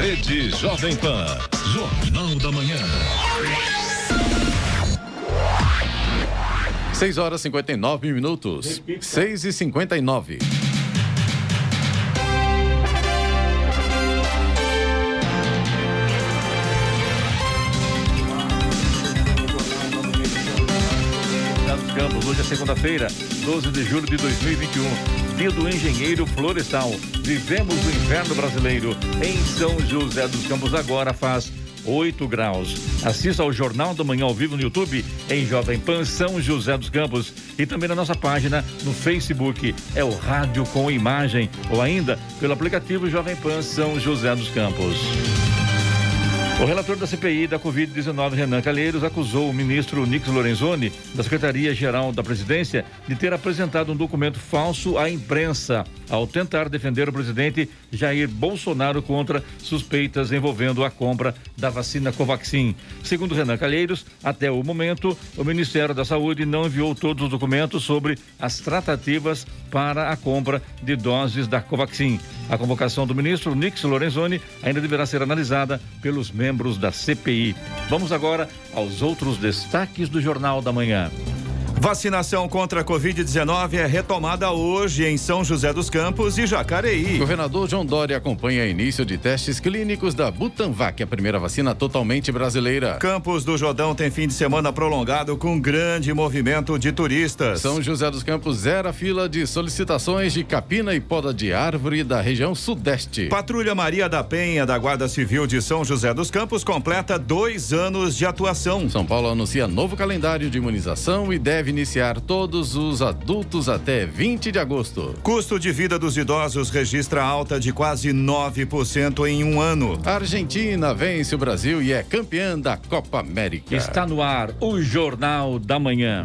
Rede Jovem Pan. Jornal da Manhã. 6 horas e 59 minutos. 6 e 59. dos Campos, hoje é segunda-feira, 12 de julho de 2021, do engenheiro florestal. Vivemos o inverno brasileiro em São José dos Campos agora faz 8 graus. Assista ao Jornal da Manhã ao vivo no YouTube em Jovem Pan São José dos Campos e também na nossa página no Facebook. É o Rádio com Imagem ou ainda pelo aplicativo Jovem Pan São José dos Campos. O relator da CPI da Covid-19, Renan Calheiros, acusou o ministro Nix Lorenzoni, da Secretaria-Geral da Presidência, de ter apresentado um documento falso à imprensa ao tentar defender o presidente Jair Bolsonaro contra suspeitas envolvendo a compra da vacina Covaxin. Segundo Renan Calheiros, até o momento, o Ministério da Saúde não enviou todos os documentos sobre as tratativas para a compra de doses da Covaxin. A convocação do ministro Nix Lorenzoni ainda deverá ser analisada pelos membros da CPI. Vamos agora aos outros destaques do Jornal da Manhã. Vacinação contra a Covid-19 é retomada hoje em São José dos Campos e Jacareí. Governador João Dória acompanha início de testes clínicos da Butanvac, a primeira vacina totalmente brasileira. Campos do Jordão tem fim de semana prolongado com grande movimento de turistas. São José dos Campos zera fila de solicitações de capina e poda de árvore da região sudeste. Patrulha Maria da Penha, da Guarda Civil de São José dos Campos, completa dois anos de atuação. São Paulo anuncia novo calendário de imunização e deve iniciar todos os adultos até 20 de agosto. Custo de vida dos idosos registra alta de quase 9% em um ano. A Argentina vence o Brasil e é campeã da Copa América. Está no ar o Jornal da Manhã.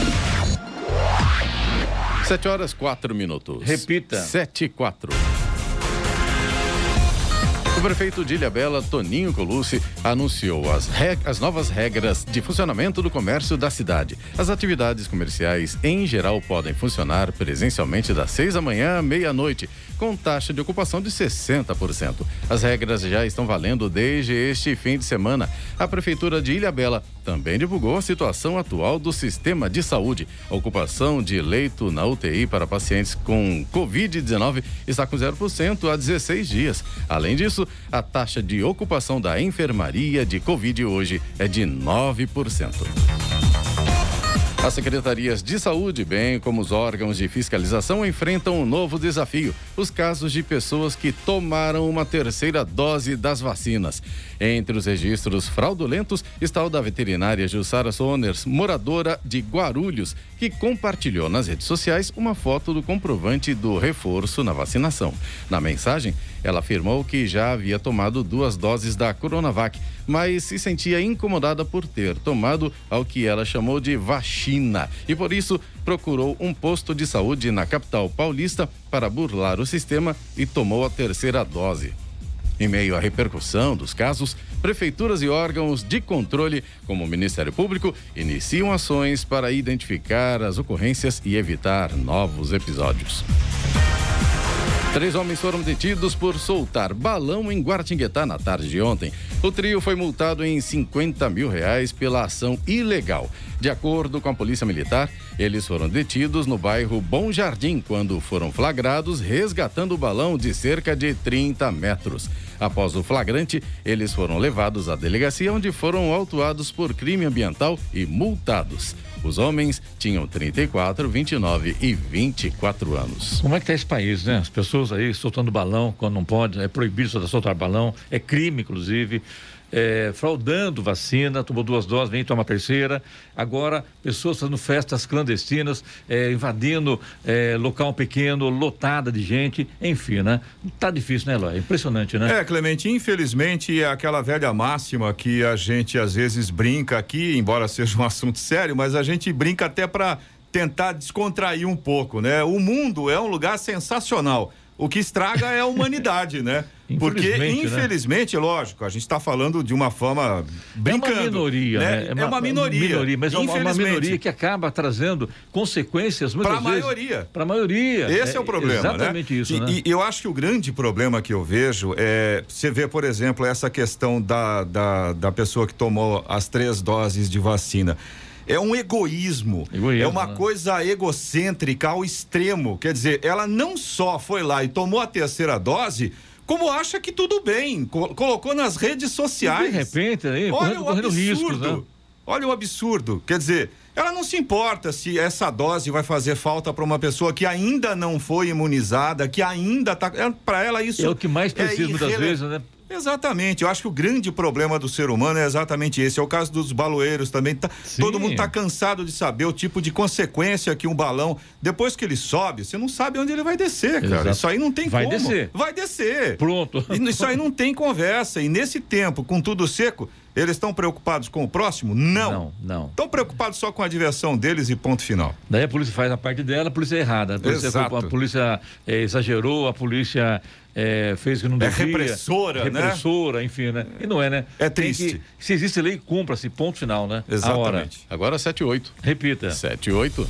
Sete horas, quatro minutos. Repita. Sete e quatro. O prefeito de Ilhabela, Toninho Colucci, anunciou as, as, novas regras de funcionamento do comércio da cidade. As atividades comerciais, em geral, podem funcionar presencialmente das seis da manhã à meia-noite, com taxa de ocupação de 60%. As regras já estão valendo desde este fim de semana. A Prefeitura de Ilhabela também divulgou a situação atual do sistema de saúde. A ocupação de leito na UTI para pacientes com Covid-19 está com 0% há 16 dias. Além disso, a taxa de ocupação da enfermaria de Covid hoje é de 9%. As secretarias de saúde, bem como os órgãos de fiscalização, enfrentam um novo desafio: os casos de pessoas que tomaram uma terceira dose das vacinas. Entre os registros fraudulentos está o da veterinária Jussara Soners, moradora de Guarulhos, que compartilhou nas redes sociais uma foto do comprovante do reforço na vacinação. Na mensagem, ela afirmou que já havia tomado duas doses da Coronavac, mas se sentia incomodada por ter tomado ao que ela chamou de vacina e por isso procurou um posto de saúde na capital paulista para burlar o sistema e tomou a terceira dose. Em meio à repercussão dos casos, prefeituras e órgãos de controle, como o Ministério Público, iniciam ações para identificar as ocorrências e evitar novos episódios. Três homens foram detidos por soltar balão em Guaratinguetá na tarde de ontem. O trio foi multado em 50 mil reais pela ação ilegal. De acordo com a Polícia Militar, eles foram detidos no bairro Bom Jardim quando foram flagrados resgatando o balão de cerca de 30 metros. Após o flagrante, eles foram levados à delegacia onde foram autuados por crime ambiental e multados. Os homens tinham 34, 29 e 24 anos. Como é que está esse país, né? As pessoas aí soltando balão quando não pode, é proibido soltar balão, é crime, inclusive. É, fraudando vacina, tomou duas doses, vem tomar terceira. Agora, pessoas fazendo festas clandestinas, é, invadindo é, local pequeno, lotada de gente, enfim, né? Tá difícil, né, Eloy? Impressionante, né? É, Clemente, infelizmente é aquela velha máxima que a gente às vezes brinca aqui, embora seja um assunto sério, mas a gente brinca até para tentar descontrair um pouco, né? O mundo é um lugar sensacional. O que estraga é a humanidade, né? Porque, infelizmente, infelizmente né? lógico, a gente está falando de uma forma brincando. É uma minoria, né? né? É, uma, é uma minoria. minoria mas é uma, uma, minoria que acaba trazendo consequências Para a maioria. Para a maioria. Esse é, é o problema, né? exatamente né? isso, e, né? E eu acho que o grande problema que eu vejo é, você vê, por exemplo, essa questão da, da, da pessoa que tomou as três doses de vacina é um egoísmo, egoísmo é uma né? coisa egocêntrica ao extremo. Quer dizer, ela não só foi lá e tomou a terceira dose, como acha que tudo bem, colocou nas redes sociais. E de repente, aí, olha correndo, o absurdo. Riscos, né? Olha o absurdo. Quer dizer, ela não se importa se essa dose vai fazer falta para uma pessoa que ainda não foi imunizada, que ainda está. É, para ela isso é o que mais precisa é muitas vezes, né? Exatamente. Eu acho que o grande problema do ser humano é exatamente esse. É o caso dos baloeiros também. Tá, todo mundo está cansado de saber o tipo de consequência que um balão, depois que ele sobe, você não sabe onde ele vai descer, cara. Exato. Isso aí não tem vai como. Vai descer. Vai descer. Pronto. Isso aí não tem conversa. E nesse tempo, com tudo seco, eles estão preocupados com o próximo? Não. Não, não. Estão preocupados só com a diversão deles e ponto final. Daí a polícia faz a parte dela, a polícia é errada. A polícia, Exato. A polícia é, exagerou, a polícia é, fez que não devia. É repressora, repressora, né? enfim, né? E não é, né? É triste. Que, se existe lei, cumpra-se, ponto final, né? Exatamente. Agora 7 e 8. Repita. 7 e 8.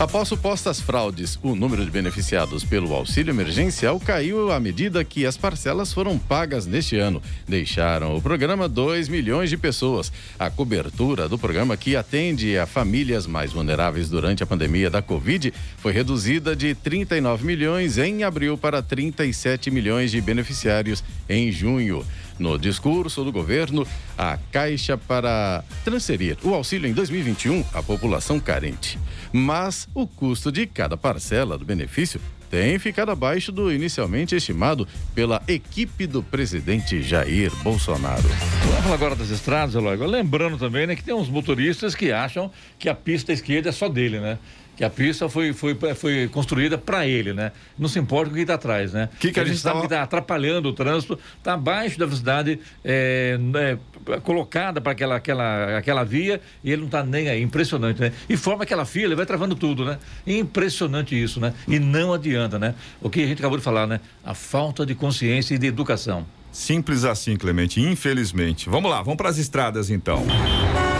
Após supostas fraudes, o número de beneficiados pelo auxílio emergencial caiu à medida que as parcelas foram pagas neste ano. Deixaram o programa 2 milhões de pessoas. A cobertura do programa, que atende a famílias mais vulneráveis durante a pandemia da Covid, foi reduzida de 39 milhões em abril para 37 milhões de beneficiários em junho no discurso do governo a Caixa para transferir o auxílio em 2021 à população carente. Mas o custo de cada parcela do benefício tem ficado abaixo do inicialmente estimado pela equipe do presidente Jair Bolsonaro. Vamos falar agora das estradas, Eloy. Lembrando também né, que tem uns motoristas que acham que a pista esquerda é só dele, né? Que a pista foi, foi, foi construída para ele, né? Não se importa com quem está atrás, né? Que que a gente sabe tava... que está atrapalhando o trânsito, está abaixo da velocidade é, é, colocada para aquela, aquela, aquela via e ele não está nem aí. Impressionante, né? E forma aquela fila, ele vai travando tudo, né? Impressionante isso, né? E não adianta, né? O que a gente acabou de falar, né? A falta de consciência e de educação. Simples assim, Clemente, infelizmente. Vamos lá, vamos para as estradas então. Jovem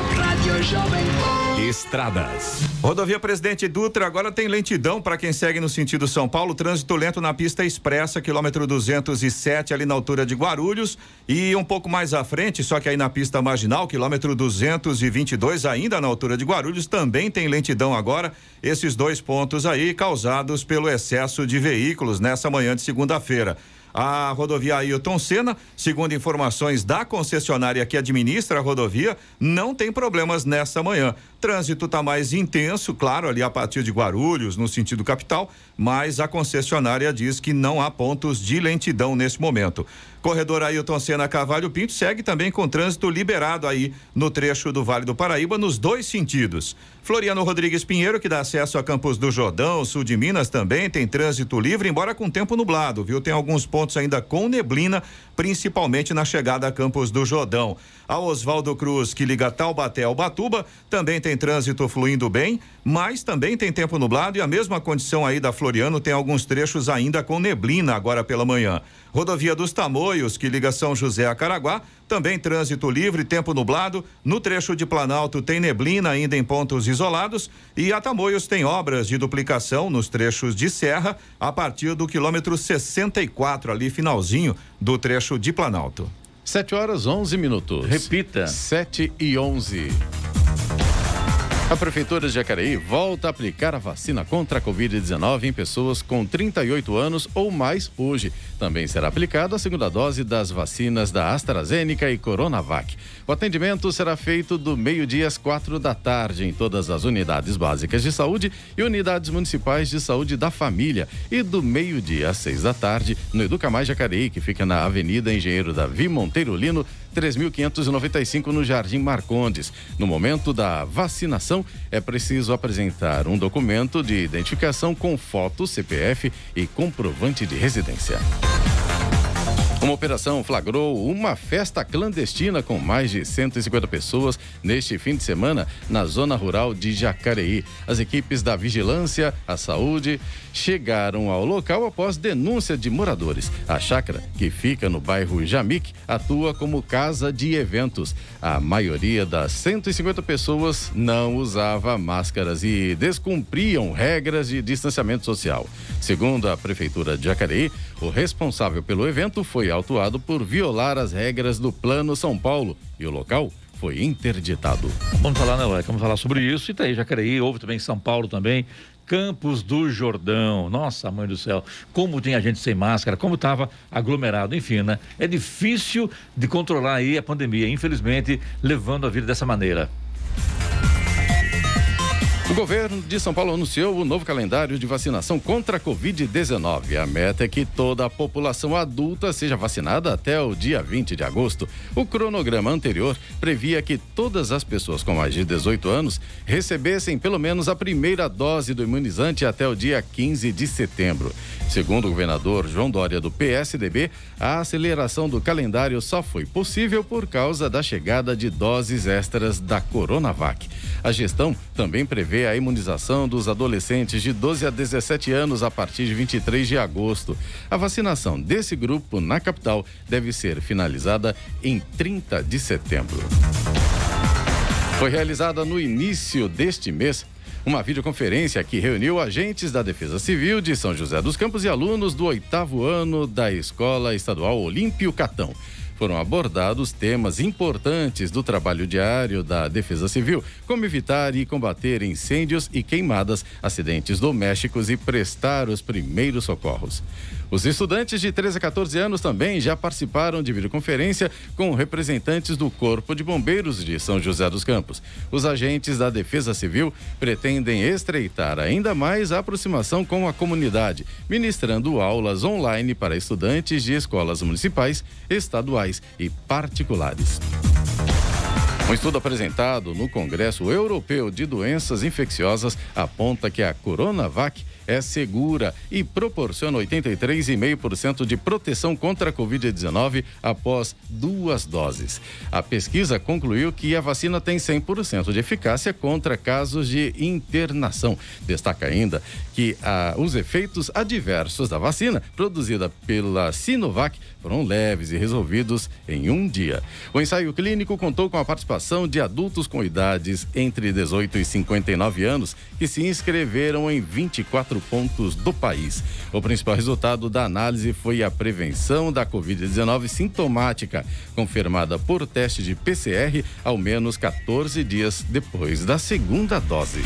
Estradas. Rodovia Presidente Dutra agora tem lentidão para quem segue no sentido São Paulo. Trânsito lento na pista expressa, quilômetro 207, ali na altura de Guarulhos. E um pouco mais à frente, só que aí na pista marginal, quilômetro 222, ainda na altura de Guarulhos, também tem lentidão agora. Esses dois pontos aí causados pelo excesso de veículos nessa manhã de segunda-feira. A rodovia Ailton Senna, segundo informações da concessionária que administra a rodovia, não tem problemas nessa manhã. Trânsito está mais intenso, claro, ali a partir de Guarulhos, no sentido capital, mas a concessionária diz que não há pontos de lentidão nesse momento. Corredor Ailton Senna Cavalho Pinto segue também com trânsito liberado aí no trecho do Vale do Paraíba nos dois sentidos. Floriano Rodrigues Pinheiro, que dá acesso a Campos do Jordão, sul de Minas, também tem trânsito livre, embora com tempo nublado, viu? Tem alguns pontos ainda com neblina, principalmente na chegada a Campos do Jordão. A Oswaldo Cruz, que liga Taubaté ao Batuba, também tem trânsito fluindo bem, mas também tem tempo nublado e a mesma condição aí da Floriano tem alguns trechos ainda com neblina agora pela manhã. Rodovia dos Tamoios, que liga São José a Caraguá, também trânsito livre, tempo nublado. No trecho de Planalto tem neblina ainda em pontos isolados e a Tamoios tem obras de duplicação nos trechos de serra a partir do quilômetro 64 ali finalzinho do trecho de Planalto. 7 horas 11 minutos. Repita. 7 e 11. A Prefeitura de Jacareí volta a aplicar a vacina contra a Covid-19 em pessoas com 38 anos ou mais hoje. Também será aplicada a segunda dose das vacinas da AstraZeneca e Coronavac. O atendimento será feito do meio-dia às quatro da tarde em todas as unidades básicas de saúde e unidades municipais de saúde da família e do meio-dia às seis da tarde no Educa Mais Jacareí, que fica na Avenida Engenheiro Davi Monteiro Lino, 3.595 no Jardim Marcondes. No momento da vacinação, é preciso apresentar um documento de identificação com foto, CPF e comprovante de residência. Uma operação flagrou uma festa clandestina com mais de 150 pessoas neste fim de semana na zona rural de Jacareí. As equipes da Vigilância, a Saúde chegaram ao local após denúncia de moradores. A chácara, que fica no bairro Jamique, atua como casa de eventos. A maioria das 150 pessoas não usava máscaras e descumpriam regras de distanciamento social. Segundo a Prefeitura de Jacareí, o responsável pelo evento foi autuado por violar as regras do Plano São Paulo e o local foi interditado. Vamos falar, né, Vamos falar sobre isso e tá aí Jacareí, houve também São Paulo também. Campos do Jordão. Nossa, mãe do céu, como tem a gente sem máscara, como estava aglomerado, enfim, né? É difícil de controlar aí a pandemia, infelizmente, levando a vida dessa maneira. O governo de São Paulo anunciou o novo calendário de vacinação contra a Covid-19. A meta é que toda a população adulta seja vacinada até o dia 20 de agosto. O cronograma anterior previa que todas as pessoas com mais de 18 anos recebessem pelo menos a primeira dose do imunizante até o dia 15 de setembro. Segundo o governador João Dória do PSDB, a aceleração do calendário só foi possível por causa da chegada de doses extras da Coronavac. A gestão também prevê a imunização dos adolescentes de 12 a 17 anos a partir de 23 de agosto. A vacinação desse grupo na capital deve ser finalizada em 30 de setembro. Foi realizada no início deste mês uma videoconferência que reuniu agentes da Defesa Civil de São José dos Campos e alunos do oitavo ano da Escola Estadual Olímpio Catão foram abordados temas importantes do trabalho diário da Defesa Civil, como evitar e combater incêndios e queimadas, acidentes domésticos e prestar os primeiros socorros. Os estudantes de 13 a 14 anos também já participaram de videoconferência com representantes do Corpo de Bombeiros de São José dos Campos. Os agentes da Defesa Civil pretendem estreitar ainda mais a aproximação com a comunidade, ministrando aulas online para estudantes de escolas municipais, estaduais e particulares. Um estudo apresentado no Congresso Europeu de Doenças Infecciosas aponta que a Coronavac é segura e proporciona 83,5% de proteção contra a Covid-19 após duas doses. A pesquisa concluiu que a vacina tem 100% de eficácia contra casos de internação. Destaca ainda que ah, os efeitos adversos da vacina produzida pela Sinovac foram leves e resolvidos em um dia. O ensaio clínico contou com a participação de adultos com idades entre 18 e 59 anos que se inscreveram em 24 pontos do país. O principal resultado da análise foi a prevenção da Covid-19 sintomática, confirmada por teste de PCR ao menos 14 dias depois da segunda dose.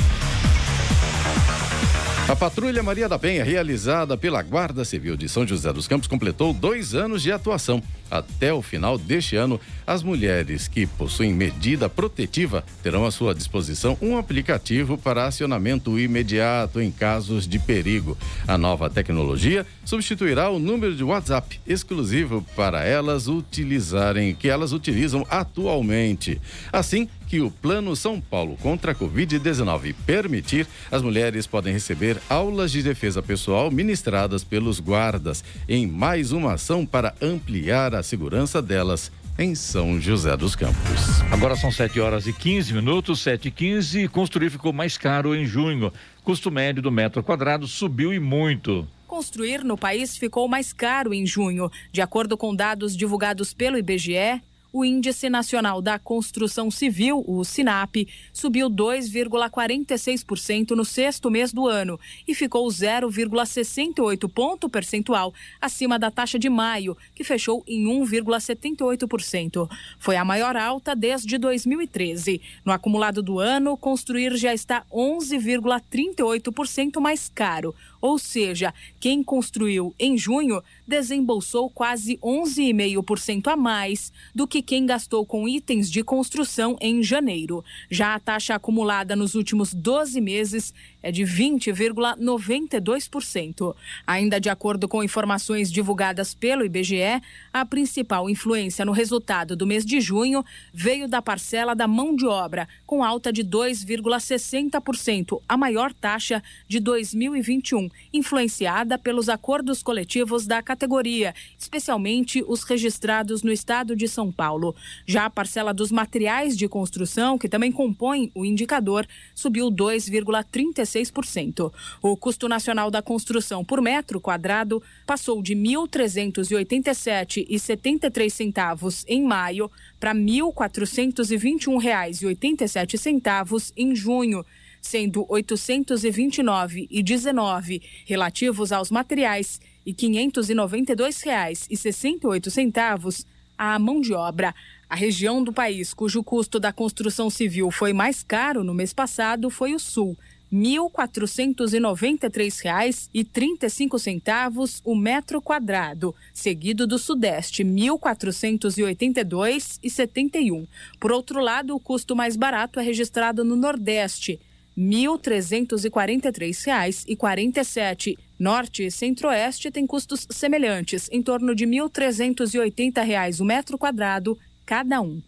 A Patrulha Maria da Penha, realizada pela Guarda Civil de São José dos Campos, completou dois anos de atuação. Até o final deste ano, as mulheres que possuem medida protetiva terão à sua disposição um aplicativo para acionamento imediato em casos de perigo. A nova tecnologia substituirá o número de WhatsApp exclusivo para elas utilizarem, que elas utilizam atualmente. Assim, que o Plano São Paulo contra a Covid-19 permitir, as mulheres podem receber aulas de defesa pessoal ministradas pelos guardas em mais uma ação para ampliar a segurança delas em São José dos Campos. Agora são 7 horas e 15 minutos, 7 e 15. Construir ficou mais caro em junho. Custo médio do metro quadrado subiu e muito. Construir no país ficou mais caro em junho. De acordo com dados divulgados pelo IBGE, o Índice Nacional da Construção Civil, o SINAP, subiu 2,46% no sexto mês do ano e ficou 0,68 ponto percentual acima da taxa de maio, que fechou em 1,78%. Foi a maior alta desde 2013. No acumulado do ano, construir já está 11,38% mais caro, ou seja, quem construiu em junho desembolsou quase 11,5% a mais do que quem gastou com itens de construção em janeiro. Já a taxa acumulada nos últimos 12 meses é de 20,92%. Ainda de acordo com informações divulgadas pelo IBGE, a principal influência no resultado do mês de junho veio da parcela da mão de obra, com alta de 2,60%, a maior taxa de 2021, influenciada pelos acordos coletivos da categoria, especialmente os registrados no estado de São Paulo. Já a parcela dos materiais de construção, que também compõem o indicador, subiu 2,36%. 16%. O custo nacional da construção por metro quadrado passou de R$ 1.387,73 em maio para R$ 1.421,87 em junho sendo R$ 829,19 relativos aos materiais e R$ 592,68 à mão de obra. A região do país cujo custo da construção civil foi mais caro no mês passado foi o Sul, R$ 1.493,35 o metro quadrado, seguido do Sudeste, R$ 1.482,71. Por outro lado, o custo mais barato é registrado no Nordeste, R$ 1.343,47. Norte e Centro-Oeste têm custos semelhantes, em torno de R$ 1.380 o metro quadrado cada um.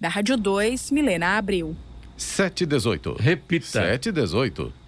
Da Rádio 2, Milena Abril. 718. Repita. 718.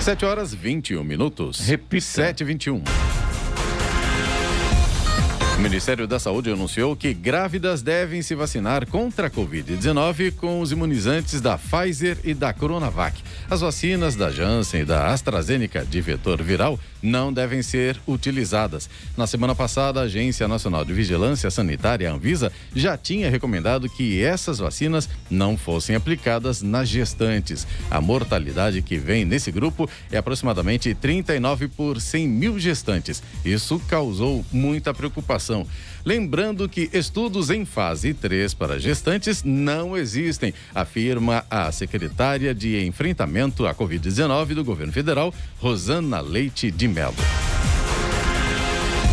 7 horas 21 minutos. Repita. 7 e 21. O Ministério da Saúde anunciou que grávidas devem se vacinar contra a Covid-19 com os imunizantes da Pfizer e da Coronavac. As vacinas da Janssen e da AstraZeneca de vetor viral não devem ser utilizadas. Na semana passada, a Agência Nacional de Vigilância Sanitária, Anvisa, já tinha recomendado que essas vacinas não fossem aplicadas nas gestantes. A mortalidade que vem nesse grupo é aproximadamente 39 por 100 mil gestantes. Isso causou muita preocupação. Lembrando que estudos em fase 3 para gestantes não existem, afirma a secretária de Enfrentamento à Covid-19 do governo federal, Rosana Leite de Mello.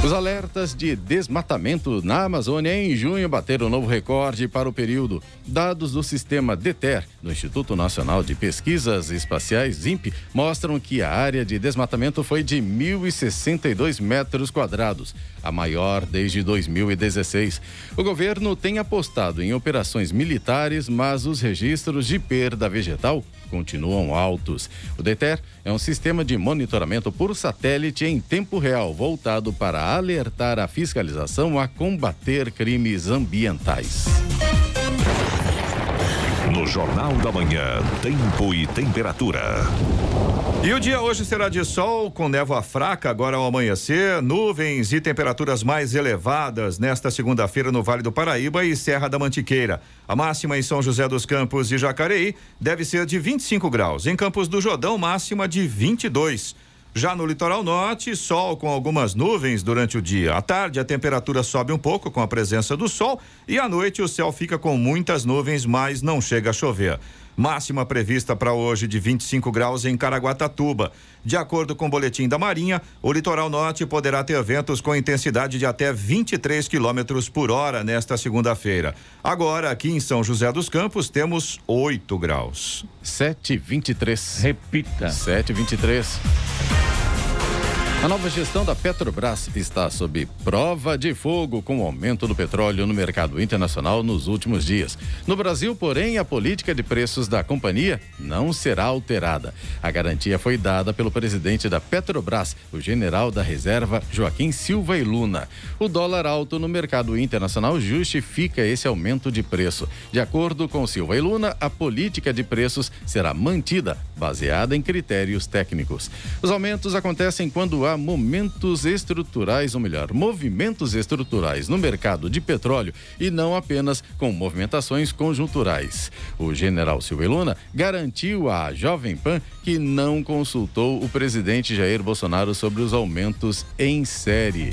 Os alertas de desmatamento na Amazônia em junho bateram novo recorde para o período. Dados do sistema DETER, do Instituto Nacional de Pesquisas Espaciais, INPE, mostram que a área de desmatamento foi de 1.062 metros quadrados, a maior desde 2016. O governo tem apostado em operações militares, mas os registros de perda vegetal continuam altos. O DETER é um sistema de monitoramento por satélite em tempo real, voltado para alertar a fiscalização a combater crimes ambientais. No Jornal da Manhã, tempo e temperatura. E o dia hoje será de sol, com névoa fraca agora ao amanhecer, nuvens e temperaturas mais elevadas nesta segunda-feira no Vale do Paraíba e Serra da Mantiqueira. A máxima em São José dos Campos e Jacareí deve ser de 25 graus. Em Campos do Jordão, máxima de 22. Já no litoral norte, sol com algumas nuvens durante o dia. À tarde, a temperatura sobe um pouco com a presença do sol e à noite o céu fica com muitas nuvens, mas não chega a chover. Máxima prevista para hoje de 25 graus em Caraguatatuba. De acordo com o boletim da Marinha, o litoral norte poderá ter ventos com intensidade de até 23 quilômetros por hora nesta segunda-feira. Agora, aqui em São José dos Campos, temos 8 graus. 723. Repita. 723. A nova gestão da Petrobras está sob prova de fogo com o aumento do petróleo no mercado internacional nos últimos dias. No Brasil, porém, a política de preços da companhia não será alterada. A garantia foi dada pelo presidente da Petrobras, o general da reserva Joaquim Silva e Luna. O dólar alto no mercado internacional justifica esse aumento de preço. De acordo com Silva e Luna, a política de preços será mantida, baseada em critérios técnicos. Os aumentos acontecem quando há momentos estruturais, ou melhor, movimentos estruturais no mercado de petróleo e não apenas com movimentações conjunturais. O general Silvio Luna garantiu à Jovem Pan que não consultou o presidente Jair Bolsonaro sobre os aumentos em série.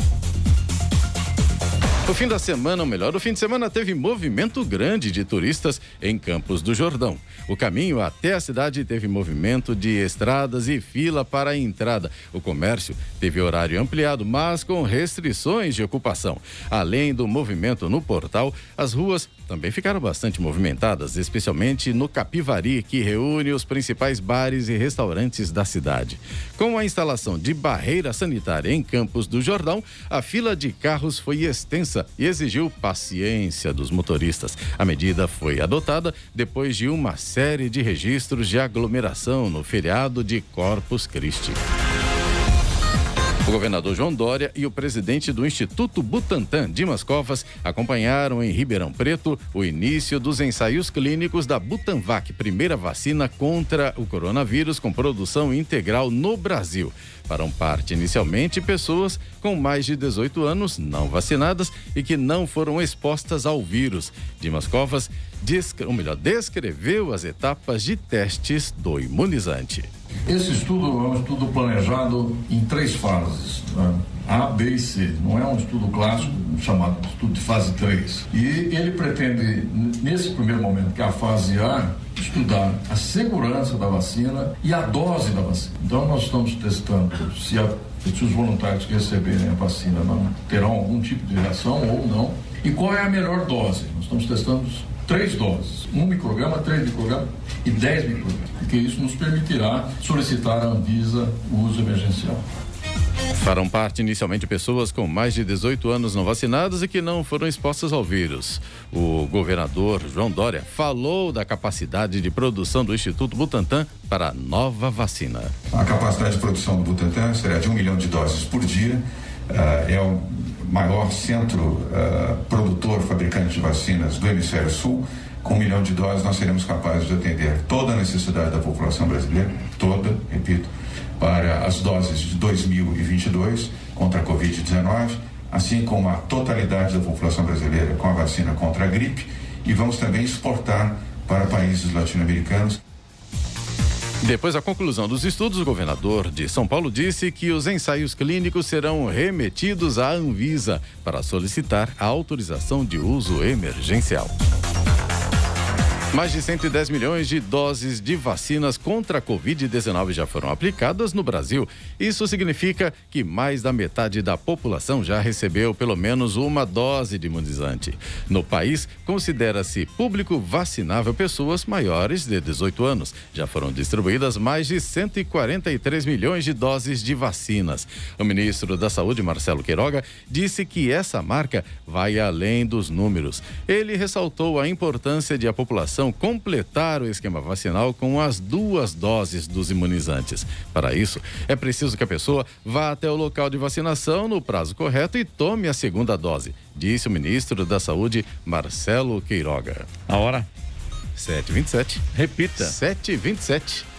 O fim da semana, ou melhor, o fim de semana teve movimento grande de turistas em Campos do Jordão. O caminho até a cidade teve movimento de estradas e fila para a entrada. O comércio teve horário ampliado, mas com restrições de ocupação. Além do movimento no portal, as ruas também ficaram bastante movimentadas, especialmente no Capivari, que reúne os principais bares e restaurantes da cidade. Com a instalação de barreira sanitária em Campos do Jordão, a fila de carros foi extensa e exigiu paciência dos motoristas. A medida foi adotada depois de uma série de registros de aglomeração no feriado de Corpus Christi. O governador João Dória e o presidente do Instituto Butantan, Dimas Covas, acompanharam em Ribeirão Preto o início dos ensaios clínicos da Butanvac, primeira vacina contra o coronavírus com produção integral no Brasil. Farão parte inicialmente pessoas com mais de 18 anos não vacinadas e que não foram expostas ao vírus. Dimas Covas, ou melhor, descreveu as etapas de testes do imunizante. Esse estudo é um estudo planejado em três fases. Né? A, B e C. Não é um estudo clássico chamado estudo de fase 3. E ele pretende, nesse primeiro momento, que é a fase A, estudar a segurança da vacina e a dose da vacina. Então, nós estamos testando se, a, se os voluntários que receberem a vacina terão algum tipo de reação ou não. E qual é a melhor dose? Nós estamos testando três doses, um micrograma, três microgramas e dez microgramas, porque isso nos permitirá solicitar à Anvisa o uso emergencial. Farão parte inicialmente pessoas com mais de 18 anos não vacinadas e que não foram expostas ao vírus. O governador João Dória falou da capacidade de produção do Instituto Butantan para a nova vacina. A capacidade de produção do Butantan será de um milhão de doses por dia. Uh, é maior centro uh, produtor, fabricante de vacinas do hemisfério sul. Com um milhão de doses, nós seremos capazes de atender toda a necessidade da população brasileira, toda, repito, para as doses de 2022 contra a Covid-19, assim como a totalidade da população brasileira com a vacina contra a gripe, e vamos também exportar para países latino-americanos. Depois da conclusão dos estudos, o governador de São Paulo disse que os ensaios clínicos serão remetidos à Anvisa para solicitar a autorização de uso emergencial. Mais de 110 milhões de doses de vacinas contra a Covid-19 já foram aplicadas no Brasil. Isso significa que mais da metade da população já recebeu pelo menos uma dose de imunizante. No país, considera-se público vacinável pessoas maiores de 18 anos. Já foram distribuídas mais de 143 milhões de doses de vacinas. O ministro da Saúde, Marcelo Queiroga, disse que essa marca vai além dos números. Ele ressaltou a importância de a população população completar o esquema vacinal com as duas doses dos imunizantes. Para isso, é preciso que a pessoa vá até o local de vacinação no prazo correto e tome a segunda dose, disse o ministro da Saúde, Marcelo Queiroga. A hora? 7h27. Repita. 7h27.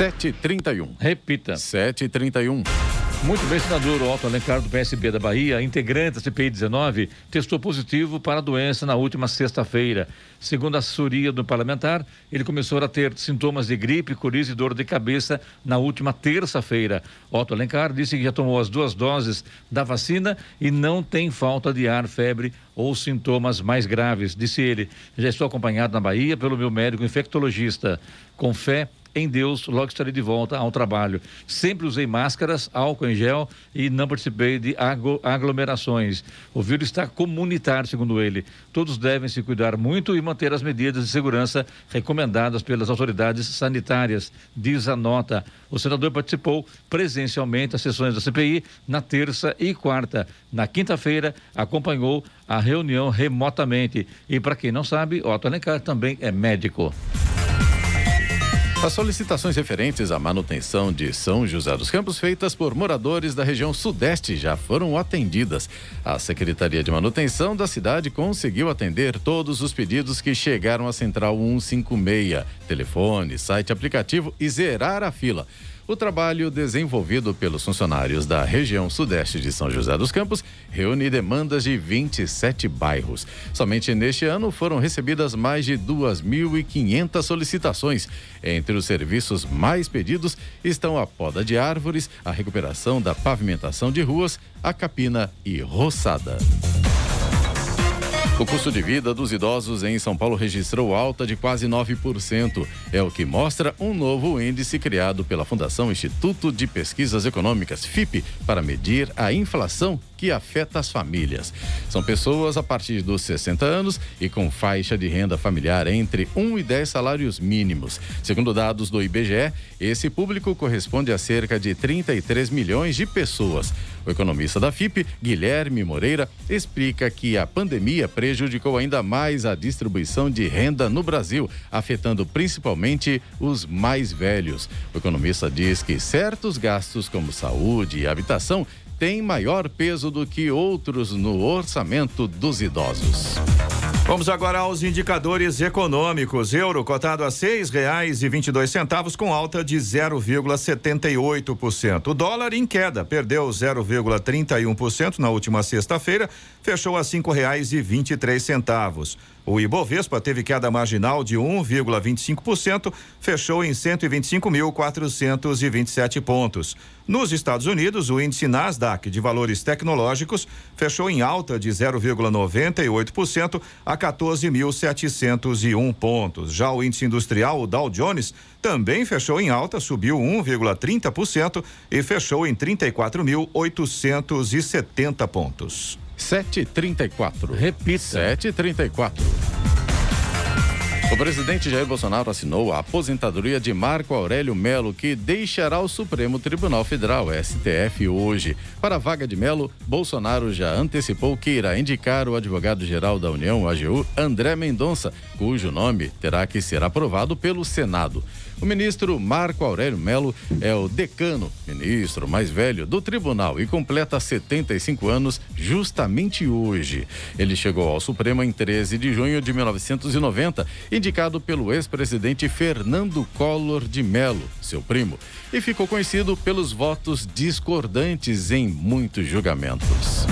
7h31. Repita. 7h31. Muito bem, senador Otto Alencar, do PSB da Bahia, integrante da CPI 19, testou positivo para a doença na última sexta-feira. Segundo a assessoria do parlamentar, ele começou a ter sintomas de gripe, coriza e dor de cabeça na última terça-feira. Otto Alencar disse que já tomou as duas doses da vacina e não tem falta de ar, febre ou sintomas mais graves. Disse ele, já estou acompanhado na Bahia pelo meu médico infectologista. Com fé, em Deus, logo estarei de volta ao trabalho. Sempre usei máscaras, álcool em gel e não participei de aglomerações. O vírus está comunitário, segundo ele. Todos devem se cuidar muito e manter as medidas de segurança recomendadas pelas autoridades sanitárias, diz a nota. O senador participou presencialmente das sessões da CPI na terça e quarta. Na quinta-feira, acompanhou a reunião remotamente. E para quem não sabe, Otto Alencar também é médico. As solicitações referentes à manutenção de São José dos Campos feitas por moradores da região sudeste já foram atendidas. A Secretaria de Manutenção da cidade conseguiu atender todos os pedidos que chegaram à Central 156, telefone, site, aplicativo e zerar a fila. O trabalho desenvolvido pelos funcionários da região sudeste de São José dos Campos reúne demandas de 27 bairros. Somente neste ano foram recebidas mais de 2.500 solicitações. Entre os serviços mais pedidos estão a poda de árvores, a recuperação da pavimentação de ruas, a capina e roçada. O custo de vida dos idosos em São Paulo registrou alta de quase 9%. É o que mostra um novo índice criado pela Fundação Instituto de Pesquisas Econômicas, FIP, para medir a inflação que afeta as famílias. São pessoas a partir dos 60 anos e com faixa de renda familiar entre 1 e 10 salários mínimos. Segundo dados do IBGE, esse público corresponde a cerca de 33 milhões de pessoas. O economista da FIP, Guilherme Moreira, explica que a pandemia prejudicou ainda mais a distribuição de renda no Brasil, afetando principalmente os mais velhos. O economista diz que certos gastos, como saúde e habitação, tem maior peso do que outros no orçamento dos idosos. Vamos agora aos indicadores econômicos. Euro cotado a seis reais e vinte e dois centavos com alta de 0,78%. O dólar em queda perdeu 0,31% na última sexta-feira, fechou a cinco reais e vinte e três centavos. O Ibovespa teve queda marginal de 1,25%, fechou em 125.427 pontos. Nos Estados Unidos, o índice Nasdaq de valores tecnológicos fechou em alta de 0,98% a 14.701 pontos. Já o índice industrial, o Dow Jones, também fechou em alta, subiu 1,30% e fechou em 34.870 pontos. 734. Repita. 734. O presidente Jair Bolsonaro assinou a aposentadoria de Marco Aurélio Melo, que deixará o Supremo Tribunal Federal, STF, hoje. Para a vaga de Melo, Bolsonaro já antecipou que irá indicar o advogado-geral da União, AGU, André Mendonça, cujo nome terá que ser aprovado pelo Senado. O ministro Marco Aurélio Melo é o decano, ministro mais velho do tribunal e completa 75 anos justamente hoje. Ele chegou ao Supremo em 13 de junho de 1990, indicado pelo ex-presidente Fernando Collor de Melo, seu primo, e ficou conhecido pelos votos discordantes em muitos julgamentos.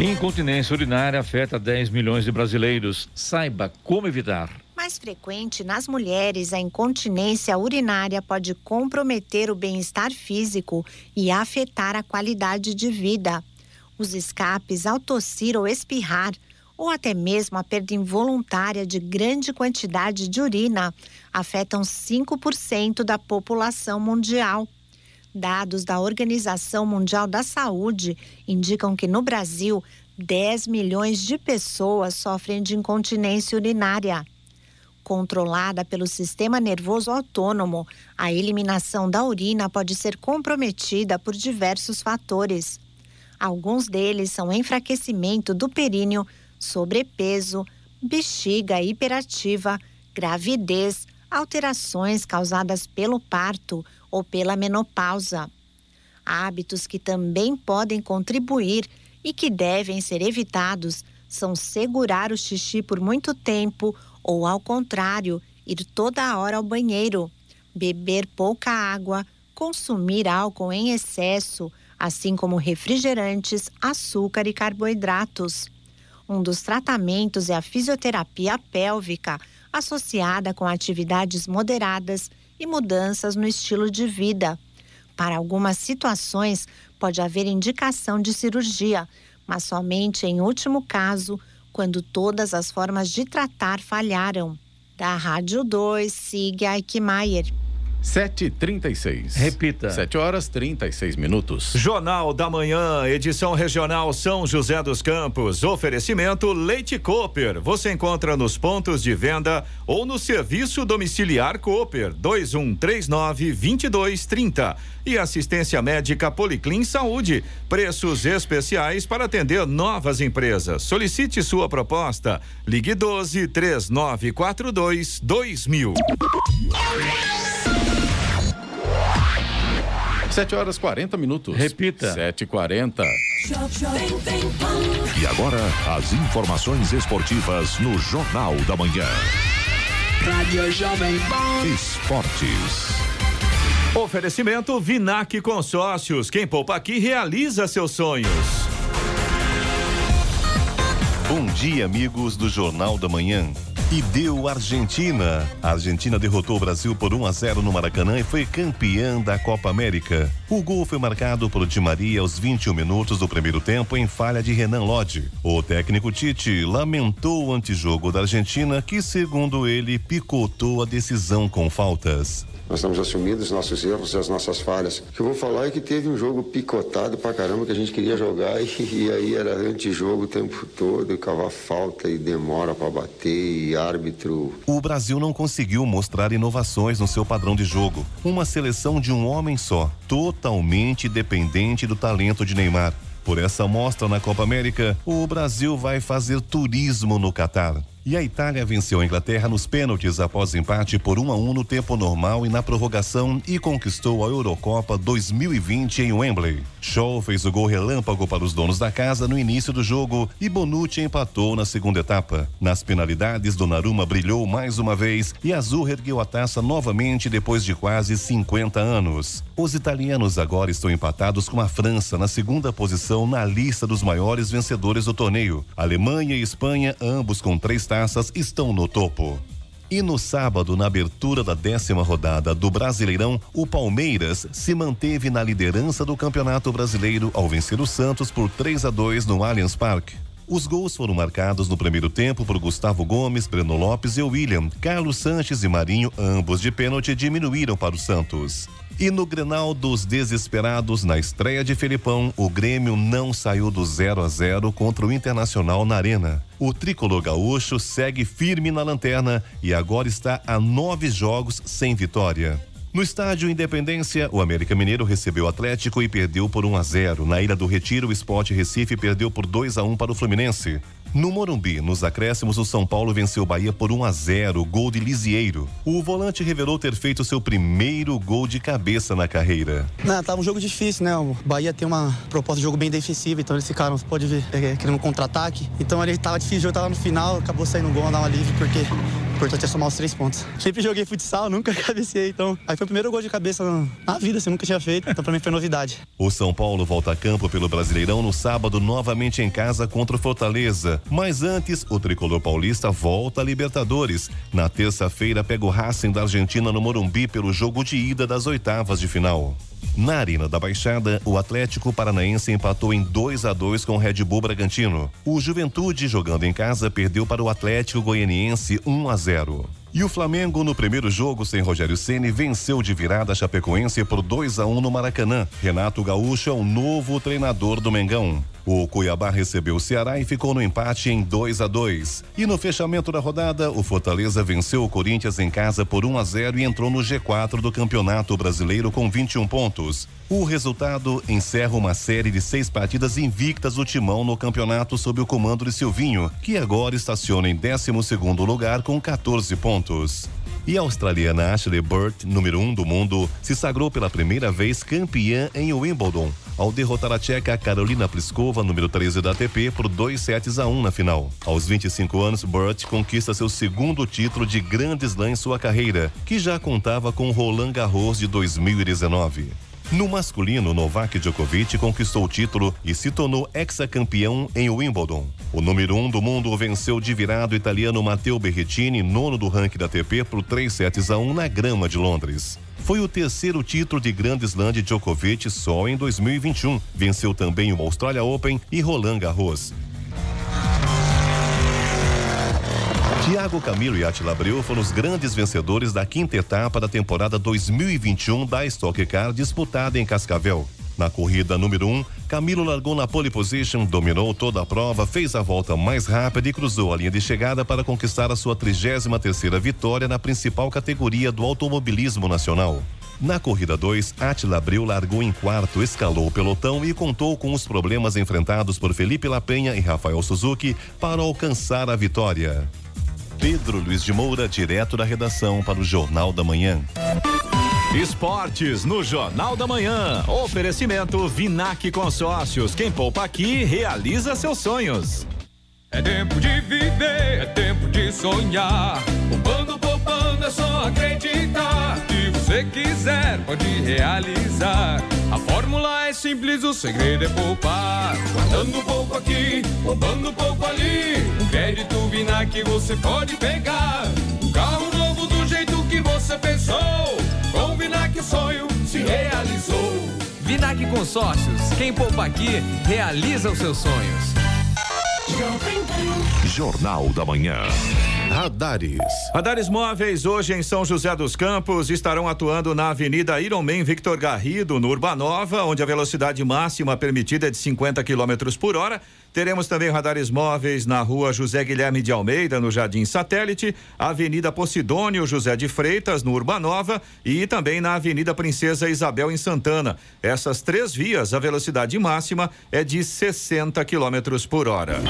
Incontinência urinária afeta 10 milhões de brasileiros. Saiba como evitar mais frequente nas mulheres, a incontinência urinária pode comprometer o bem-estar físico e afetar a qualidade de vida. Os escapes ao tossir ou espirrar, ou até mesmo a perda involuntária de grande quantidade de urina, afetam 5% da população mundial. Dados da Organização Mundial da Saúde indicam que no Brasil, 10 milhões de pessoas sofrem de incontinência urinária controlada pelo sistema nervoso autônomo, a eliminação da urina pode ser comprometida por diversos fatores. Alguns deles são enfraquecimento do períneo, sobrepeso, bexiga hiperativa, gravidez, alterações causadas pelo parto ou pela menopausa. Hábitos que também podem contribuir e que devem ser evitados são segurar o xixi por muito tempo ou, ao contrário, ir toda hora ao banheiro, beber pouca água, consumir álcool em excesso, assim como refrigerantes, açúcar e carboidratos. Um dos tratamentos é a fisioterapia pélvica, associada com atividades moderadas e mudanças no estilo de vida. Para algumas situações, pode haver indicação de cirurgia, mas somente em último caso, quando todas as formas de tratar falharam. Da Rádio 2, siga Eichmeier. 7h36. Repita. 7 horas 36 minutos. Jornal da Manhã, edição regional São José dos Campos. Oferecimento Leite Cooper. Você encontra nos pontos de venda ou no serviço domiciliar Cooper 2139 2230. E assistência médica Policlin Saúde. Preços especiais para atender novas empresas. Solicite sua proposta. Ligue 12 3942 2000. 7 horas 40 minutos. Repita. 7h40. E agora, as informações esportivas no Jornal da Manhã. Rádio Jovem Pan. Esportes. Oferecimento Vinac Consórcios. Quem poupa aqui realiza seus sonhos. Bom dia, amigos do Jornal da Manhã. E deu Argentina. A Argentina derrotou o Brasil por 1 a 0 no Maracanã e foi campeã da Copa América. O gol foi marcado por Di Maria aos 21 minutos do primeiro tempo em falha de Renan Lodge. O técnico Tite lamentou o antijogo da Argentina, que, segundo ele, picotou a decisão com faltas. Nós estamos assumindo os nossos erros e as nossas falhas. O que eu vou falar é que teve um jogo picotado pra caramba que a gente queria jogar e, e aí era antijogo o tempo todo, cavar falta e demora para bater e árbitro. O Brasil não conseguiu mostrar inovações no seu padrão de jogo. Uma seleção de um homem só, totalmente dependente do talento de Neymar. Por essa mostra na Copa América, o Brasil vai fazer turismo no Catar. E a Itália venceu a Inglaterra nos pênaltis após empate por 1 a 1 no tempo normal e na prorrogação e conquistou a Eurocopa 2020 em Wembley. Shaw fez o gol relâmpago para os donos da casa no início do jogo e Bonucci empatou na segunda etapa. Nas penalidades, Donnarumma brilhou mais uma vez e Azul ergueu a taça novamente depois de quase 50 anos. Os italianos agora estão empatados com a França na segunda posição na lista dos maiores vencedores do torneio. Alemanha e Espanha, ambos com três taças, estão no topo. E no sábado, na abertura da décima rodada do Brasileirão, o Palmeiras se manteve na liderança do Campeonato Brasileiro ao vencer o Santos por 3 a 2 no Allianz Parque. Os gols foram marcados no primeiro tempo por Gustavo Gomes, Breno Lopes e William. Carlos Sanches e Marinho, ambos de pênalti, diminuíram para o Santos. E no Grenal dos Desesperados, na estreia de Felipão, o Grêmio não saiu do 0 a 0 contra o Internacional na Arena. O tricolor gaúcho segue firme na lanterna e agora está a nove jogos sem vitória. No estádio Independência, o América Mineiro recebeu o Atlético e perdeu por 1 a 0. Na Ilha do Retiro, o Sport Recife perdeu por 2 a 1 para o Fluminense. No Morumbi, nos acréscimos, o São Paulo venceu o Bahia por 1 a 0, gol de Lisieiro. O volante revelou ter feito seu primeiro gol de cabeça na carreira. Não, tava um jogo difícil, né? O Bahia tem uma proposta de jogo bem defensiva, então eles ficaram, pode ver, é, querendo um contra-ataque. Então ele tava difícil, o jogo tava no final, acabou saindo um gol, dar um alívio, porque importante é somar os três pontos. Sempre joguei futsal, nunca cabeceei, então. Aí foi o primeiro gol de cabeça na vida, assim, nunca tinha feito, então pra mim foi novidade. O São Paulo volta a campo pelo Brasileirão no sábado, novamente em casa contra o Fortaleza. Mas antes, o tricolor paulista volta à Libertadores. Na terça-feira, pega o Racing da Argentina no Morumbi pelo jogo de ida das oitavas de final. Na Arena da Baixada, o Atlético Paranaense empatou em 2 a 2 com o Red Bull Bragantino. O Juventude, jogando em casa, perdeu para o Atlético Goianiense 1 a 0. E o Flamengo, no primeiro jogo sem Rogério Ceni, venceu de virada a Chapecoense por 2 a 1 no Maracanã. Renato Gaúcho é o novo treinador do Mengão. O Cuiabá recebeu o Ceará e ficou no empate em 2 a 2. E no fechamento da rodada, o Fortaleza venceu o Corinthians em casa por 1 a 0 e entrou no G4 do Campeonato Brasileiro com 21 pontos. O resultado encerra uma série de seis partidas invictas do Timão no campeonato sob o comando de Silvinho, que agora estaciona em 12 segundo lugar com 14 pontos. E a australiana Ashley Burt, número 1 um do mundo, se sagrou pela primeira vez campeã em Wimbledon, ao derrotar a tcheca Carolina Pliskova, número 13 da ATP, por 2 sets a 1 um na final. Aos 25 anos, Burt conquista seu segundo título de Grand Slam em sua carreira, que já contava com Roland Garros de 2019. No masculino, Novak Djokovic conquistou o título e se tornou hexacampeão em Wimbledon. O número 1 um do mundo venceu de virado o italiano Matteo Berrettini, nono do ranking da ATP, por 3 sets a 1 na grama de Londres. Foi o terceiro título de Grand Slam de Djokovic só em 2021. Venceu também o Australia Open e Roland Garros. Tiago Camilo e Atila Abreu foram os grandes vencedores da quinta etapa da temporada 2021 da Stock Car disputada em Cascavel. Na corrida número 1, um, Camilo largou na pole position, dominou toda a prova, fez a volta mais rápida e cruzou a linha de chegada para conquistar a sua 33 terceira vitória na principal categoria do automobilismo nacional. Na corrida 2, Atila Abreu largou em quarto, escalou o pelotão e contou com os problemas enfrentados por Felipe Lapenha e Rafael Suzuki para alcançar a vitória. Pedro Luiz de Moura, direto da redação para o Jornal da Manhã. Esportes no Jornal da Manhã. Oferecimento Vinac Consórcios. Quem poupa aqui realiza seus sonhos. É tempo de viver, é tempo de sonhar. Poupando, poupando, é só acreditar. Se você quiser, pode realizar. A fórmula é simples, o segredo é poupar. Guardando pouco aqui, poupando pouco ali. Um crédito Vinac você pode pegar. Um carro novo do jeito que você pensou. Com o Vinac o sonho se realizou. Vinac Consórcios, quem poupa aqui, realiza os seus sonhos. Jornal da Manhã. Radares. Radares móveis hoje em São José dos Campos estarão atuando na Avenida Ironman Victor Garrido, no Urbanova, onde a velocidade máxima permitida é de 50 km por hora. Teremos também radares móveis na rua José Guilherme de Almeida, no Jardim Satélite, Avenida Posidônio José de Freitas, no Urbanova, e também na Avenida Princesa Isabel, em Santana. Essas três vias, a velocidade máxima é de 60 km por hora.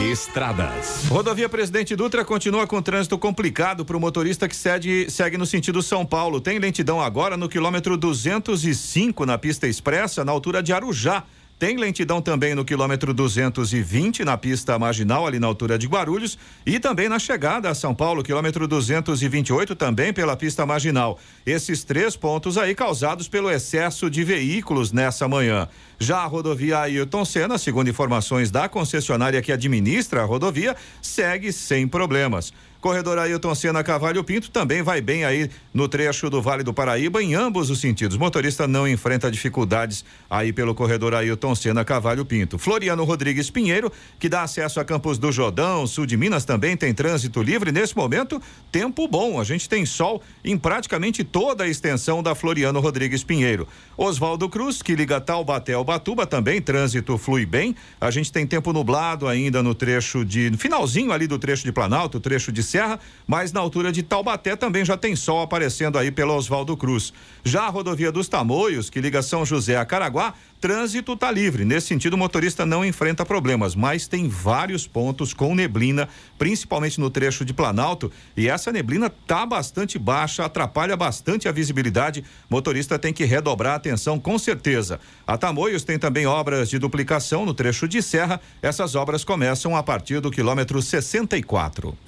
Estradas. Rodovia Presidente Dutra continua com trânsito complicado para o motorista que segue, segue no sentido São Paulo. Tem lentidão agora no quilômetro 205 na pista expressa, na altura de Arujá. Tem lentidão também no quilômetro 220 na pista marginal, ali na altura de Guarulhos, e também na chegada a São Paulo, quilômetro 228, também pela pista marginal. Esses três pontos aí causados pelo excesso de veículos nessa manhã. Já a rodovia Ailton Senna, segundo informações da concessionária que administra a rodovia, segue sem problemas. Corredor Ailton Senna Cavalho Pinto também vai bem aí no trecho do Vale do Paraíba em ambos os sentidos. Motorista não enfrenta dificuldades aí pelo corredor Ailton Senna Cavalho Pinto. Floriano Rodrigues Pinheiro, que dá acesso a Campos do Jordão, sul de Minas, também tem trânsito livre. Nesse momento, tempo bom. A gente tem sol em praticamente toda a extensão da Floriano Rodrigues Pinheiro. Oswaldo Cruz, que liga Taubaté ao Batuba, também trânsito flui bem. A gente tem tempo nublado ainda no trecho de. Finalzinho ali do trecho de Planalto, trecho de Serra, mas na altura de Taubaté também já tem sol aparecendo aí pelo Oswaldo Cruz. Já a rodovia dos Tamoios, que liga São José a Caraguá, trânsito está livre. Nesse sentido, o motorista não enfrenta problemas, mas tem vários pontos com neblina, principalmente no trecho de Planalto, e essa neblina tá bastante baixa, atrapalha bastante a visibilidade. Motorista tem que redobrar a atenção com certeza. A Tamoios tem também obras de duplicação no trecho de serra. Essas obras começam a partir do quilômetro 64.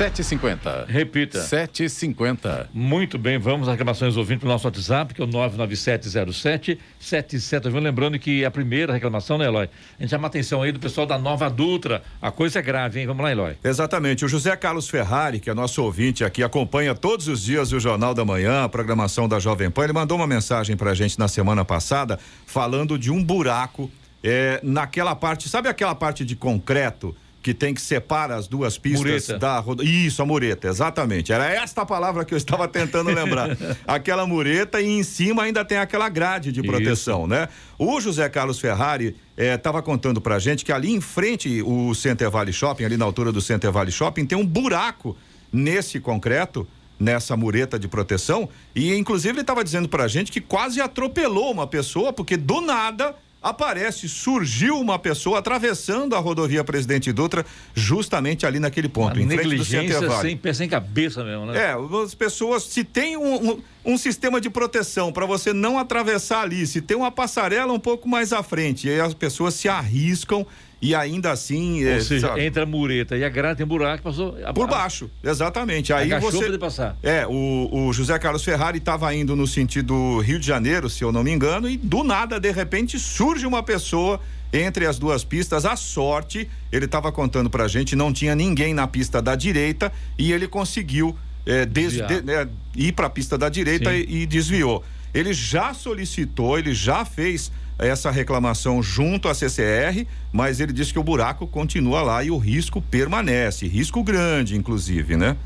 750. Repita. 750. Muito bem, vamos às reclamações ouvindo pelo nosso WhatsApp, que é o 99707 77. Lembrando que a primeira reclamação, né, Eloy? A gente chama a atenção aí do pessoal da Nova Dutra. A coisa é grave, hein? Vamos lá, Eloy. Exatamente. O José Carlos Ferrari, que é nosso ouvinte aqui, acompanha todos os dias o Jornal da Manhã, a programação da Jovem Pan. Ele mandou uma mensagem pra gente na semana passada falando de um buraco é, naquela parte, sabe aquela parte de concreto que tem que separar as duas pistas Mureta. da rodovia. Isso, a mureta, exatamente. Era esta palavra que eu estava tentando lembrar. aquela mureta e em cima ainda tem aquela grade de proteção, né? O José Carlos Ferrari estava contando pra gente que ali em frente o Center Valley Shopping, ali na altura do Center Valley Shopping, tem um buraco nesse concreto nessa mureta de proteção e inclusive ele estava dizendo pra gente que quase atropelou uma pessoa porque do nada aparece, surgiu uma pessoa atravessando a rodovia Presidente Dutra justamente ali naquele ponto, Uma em frente do Center negligência sem pé sem cabeça mesmo, né? É, as pessoas, se tem um, um, um sistema de proteção para você não atravessar ali, se tem uma passarela um pouco mais à frente, e aí as pessoas se arriscam e ainda assim. Ou é, seja, sabe, entre a mureta e a grade tem um buraco, passou. a- por baixo, exatamente. Aí você. ele passar. É, o, o José Carlos Ferrari estava indo no sentido Rio de Janeiro, se eu não me engano, e do nada, de repente, surge uma pessoa entre as duas pistas. A sorte, ele estava contando pra gente, não tinha ninguém na pista da direita e ele conseguiu é, des- de- é, ir para a pista da direita e, e desviou. Ele já solicitou, ele já fez essa reclamação junto à CCR, mas ele disse que o buraco continua lá e o risco permanece, risco grande, inclusive, né?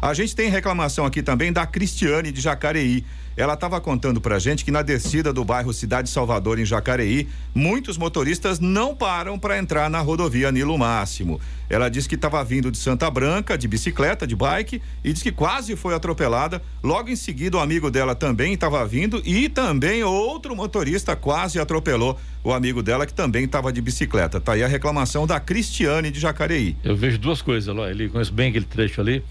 A gente tem reclamação aqui também da Cristiane de Jacareí. Ela estava contando pra gente que na descida do bairro Cidade Salvador, em Jacareí, muitos motoristas não param para entrar na rodovia Nilo Máximo. Ela disse que estava vindo de Santa Branca, de bicicleta, de bike, e disse que quase foi atropelada. Logo em seguida, o amigo dela também estava vindo e também outro motorista quase atropelou o amigo dela, que também estava de bicicleta. Tá aí a reclamação da Cristiane de Jacareí. Eu vejo duas coisas, lá. Ele conhece bem aquele trecho ali.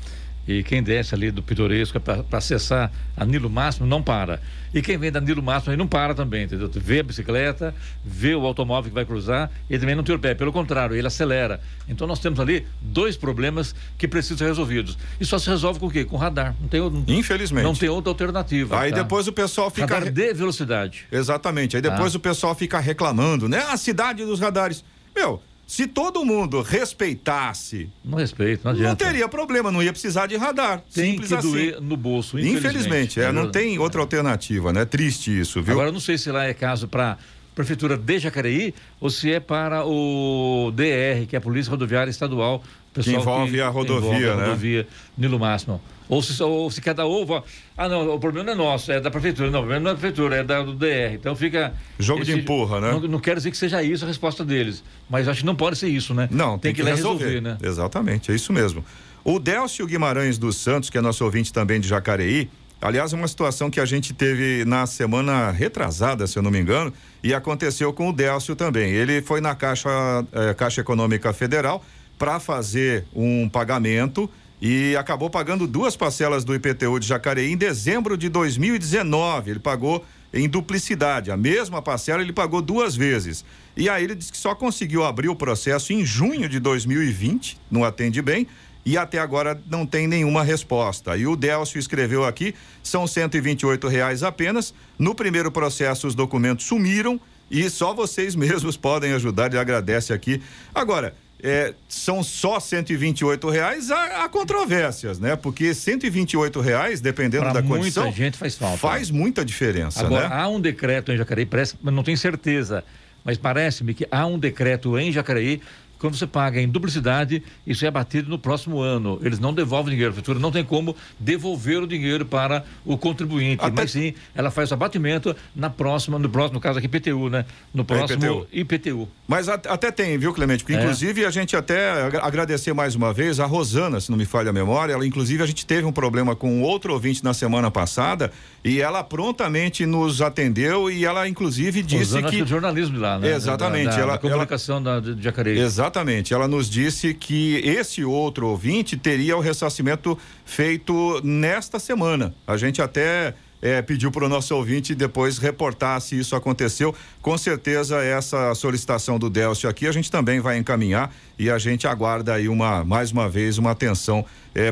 E quem desce ali do Pitoresco para acessar a Nilo Máximo não para. E quem vem da Nilo Máximo aí não para também, entendeu? Vê a bicicleta, vê o automóvel que vai cruzar e também não tira o pé. Pelo contrário, ele acelera. Então nós temos ali dois problemas que precisam ser resolvidos. E só se resolve com o quê? Com radar. Não tem, Infelizmente. Não tem outra alternativa. Aí tá? depois o pessoal fica. Radar de velocidade. Exatamente. Aí depois Ah. o pessoal fica reclamando, né? A cidade dos radares. Meu, se todo mundo respeitasse, Não respeito, não não, adianta. teria problema, não ia precisar de radar. Tem Simples que assim. doer no bolso, Infelizmente, infelizmente. é, não tem outra alternativa, né? Triste isso, viu? Agora, eu não sei se lá é caso para Prefeitura de Jacareí ou se é para o DR, que é a Polícia Rodoviária Estadual. pessoal envolve a rodovia, envolve a né? rodovia Nilo Máximo. Ou se, ou se cada ovo. Ah, não, o problema não é nosso, é da Prefeitura. Não, o problema não é da Prefeitura, é da, do DR. Então fica. Jogo de empurra, né? Não, não quero dizer que seja isso a resposta deles, mas acho que não pode ser isso, né? Não, tem, que, ir lá resolver, né? Exatamente, é isso mesmo. O Délcio Guimarães dos Santos, que é nosso ouvinte também de Jacareí, aliás, uma situação que a gente teve na semana retrasada, se eu não me engano, e aconteceu com o Délcio também. Ele foi na Caixa, eh, Caixa Econômica Federal para fazer um pagamento e acabou pagando duas parcelas do IPTU de Jacareí em dezembro de 2019. Ele pagou em duplicidade. A mesma parcela ele pagou duas vezes. E aí ele disse que só conseguiu abrir o processo em junho de 2020, não atende bem, e até agora não tem nenhuma resposta. E o Délcio escreveu aqui, são 128 reais apenas. No primeiro processo os documentos sumiram e só vocês mesmos podem ajudar. Ele agradece aqui. Agora, é, são só 128 reais, há, há controvérsias, né? Porque 128 reais, dependendo Pra da muita condição, gente faz falta. Faz muita diferença, Agora, né? há um decreto em Jacareí, parece, mas não tenho certeza, mas parece-me que há um decreto em Jacareí. Quando você paga em duplicidade, isso é abatido no próximo ano. Eles não devolvem dinheiro. A prefeitura não tem como devolver o dinheiro para o contribuinte. Mas sim, ela faz o abatimento na próxima, no próximo, no caso aqui, IPTU, né? No próximo IPTU. Mas a- até tem, viu, Clemente? Porque, É. inclusive, a gente até agra- agradecer mais uma vez a Rosana, se não me falha a memória. Ela, inclusive, a gente teve um problema com outro ouvinte na semana passada e ela prontamente nos atendeu e ela, inclusive, disse acho que. o jornalismo lá, né? Exatamente, Da, da, ela- da comunicação da, de Jacareí. Exatamente. Ela nos disse que esse outro ouvinte teria o ressarcimento feito nesta semana. A gente até eh, pediu para o nosso ouvinte depois reportar se isso aconteceu. Com certeza, essa solicitação do Delcio aqui a gente também vai encaminhar e a gente aguarda aí uma, mais uma vez, uma atenção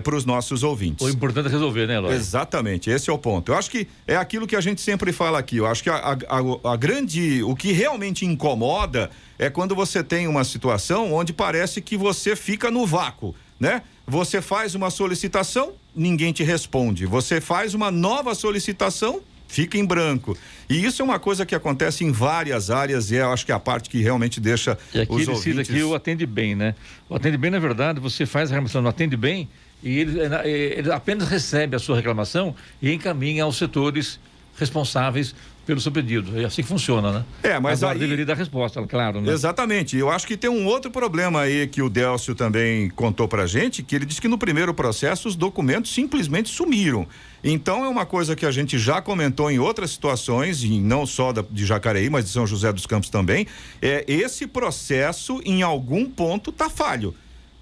para os nossos ouvintes. O importante é resolver, né, Eloy? Exatamente, esse é o ponto. Eu acho que é aquilo que a gente sempre fala aqui. Eu acho que a, a- a- a grande. O que realmente incomoda é quando você tem uma situação onde parece que você fica no vácuo, né? Você faz uma solicitação, ninguém te responde. Você faz uma nova solicitação, fica em branco. E isso é uma coisa que acontece em várias áreas e eu acho que é a parte que realmente deixa E aqui os ele ouvintes... aqui o atende bem, né? O atende bem, na verdade, você faz a reclamação no atende bem e ele, eh, ele apenas recebe a sua reclamação e encaminha aos setores responsáveis pelo seu pedido. É assim que funciona, né? É, mas Agora aí- deveria dar resposta, claro, né? Exatamente. Eu acho que tem um outro problema aí que o Delcio também contou pra gente, que ele disse que no primeiro processo os documentos simplesmente sumiram. Então é uma coisa que a gente já comentou em outras situações, e não só da- de Jacareí, mas de São José dos Campos também. É esse processo em algum ponto tá falho.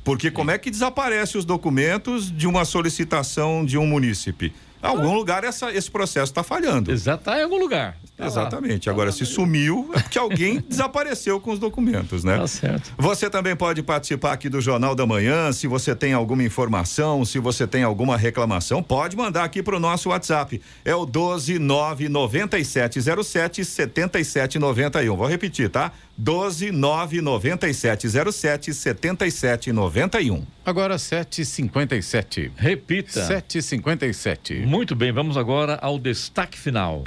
Porque como é que desaparece os documentos de uma solicitação de um munícipe? Em algum lugar essa, esse processo está falhando. Exato, tá em algum lugar. Tá lá. Exatamente. Agora, se sumiu, é porque alguém desapareceu com os documentos, né? Tá certo. Você também pode participar aqui do Jornal da Manhã. Se você tem alguma informação, se você tem alguma reclamação, pode mandar aqui para o nosso WhatsApp. É o 1299707 7791. Vou repetir, tá? 1299707 7791. Agora 7h57. Repita. 7h57. Muito bem, vamos agora ao destaque final.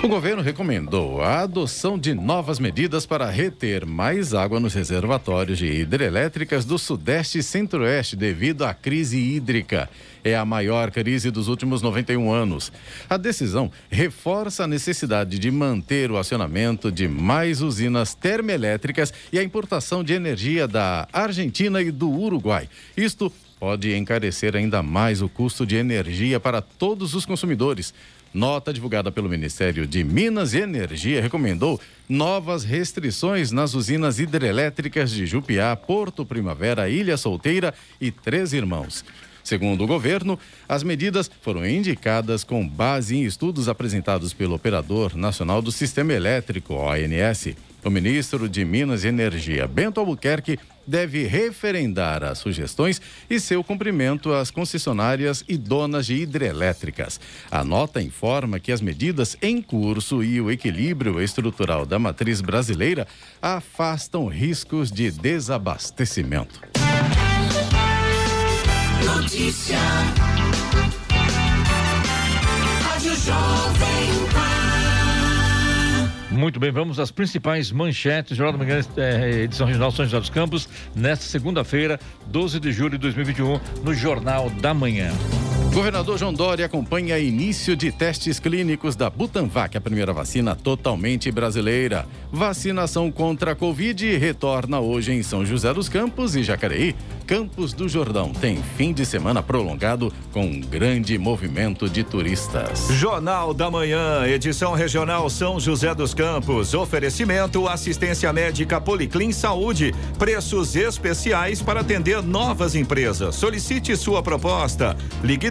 O governo recomendou a adoção de novas medidas para reter mais água nos reservatórios de hidrelétricas do Sudeste e Centro-Oeste devido à crise hídrica. É a maior crise dos últimos 91 anos. A decisão reforça a necessidade de manter o acionamento de mais usinas termoelétricas e a importação de energia da Argentina e do Uruguai. Isto pode encarecer ainda mais o custo de energia para todos os consumidores. Nota divulgada pelo Ministério de Minas e Energia recomendou novas restrições nas usinas hidrelétricas de Jupiá, Porto Primavera, Ilha Solteira e Três Irmãos. Segundo o governo, as medidas foram indicadas com base em estudos apresentados pelo Operador Nacional do Sistema Elétrico, ONS. O ministro de Minas e Energia, Bento Albuquerque, deve referendar as sugestões e seu cumprimento às concessionárias e donas de hidrelétricas. A nota informa que as medidas em curso e o equilíbrio estrutural da matriz brasileira afastam riscos de desabastecimento. Notícia. Rádio Jovem Pan. Muito bem, vamos às principais manchetes. Jornal da Manhã, edição regional São José dos Campos, nesta segunda-feira, 12 de julho de 2021, no Jornal da Manhã. Governador João Dória acompanha início de testes clínicos da Butanvac, a primeira vacina totalmente brasileira. Vacinação contra a Covid retorna hoje em São José dos Campos e Jacareí. Campos do Jordão tem fim de semana prolongado com um grande movimento de turistas. Jornal da Manhã, edição regional São José dos Campos. Oferecimento assistência médica Policlin Saúde. Preços especiais para atender novas empresas. Solicite sua proposta. Ligue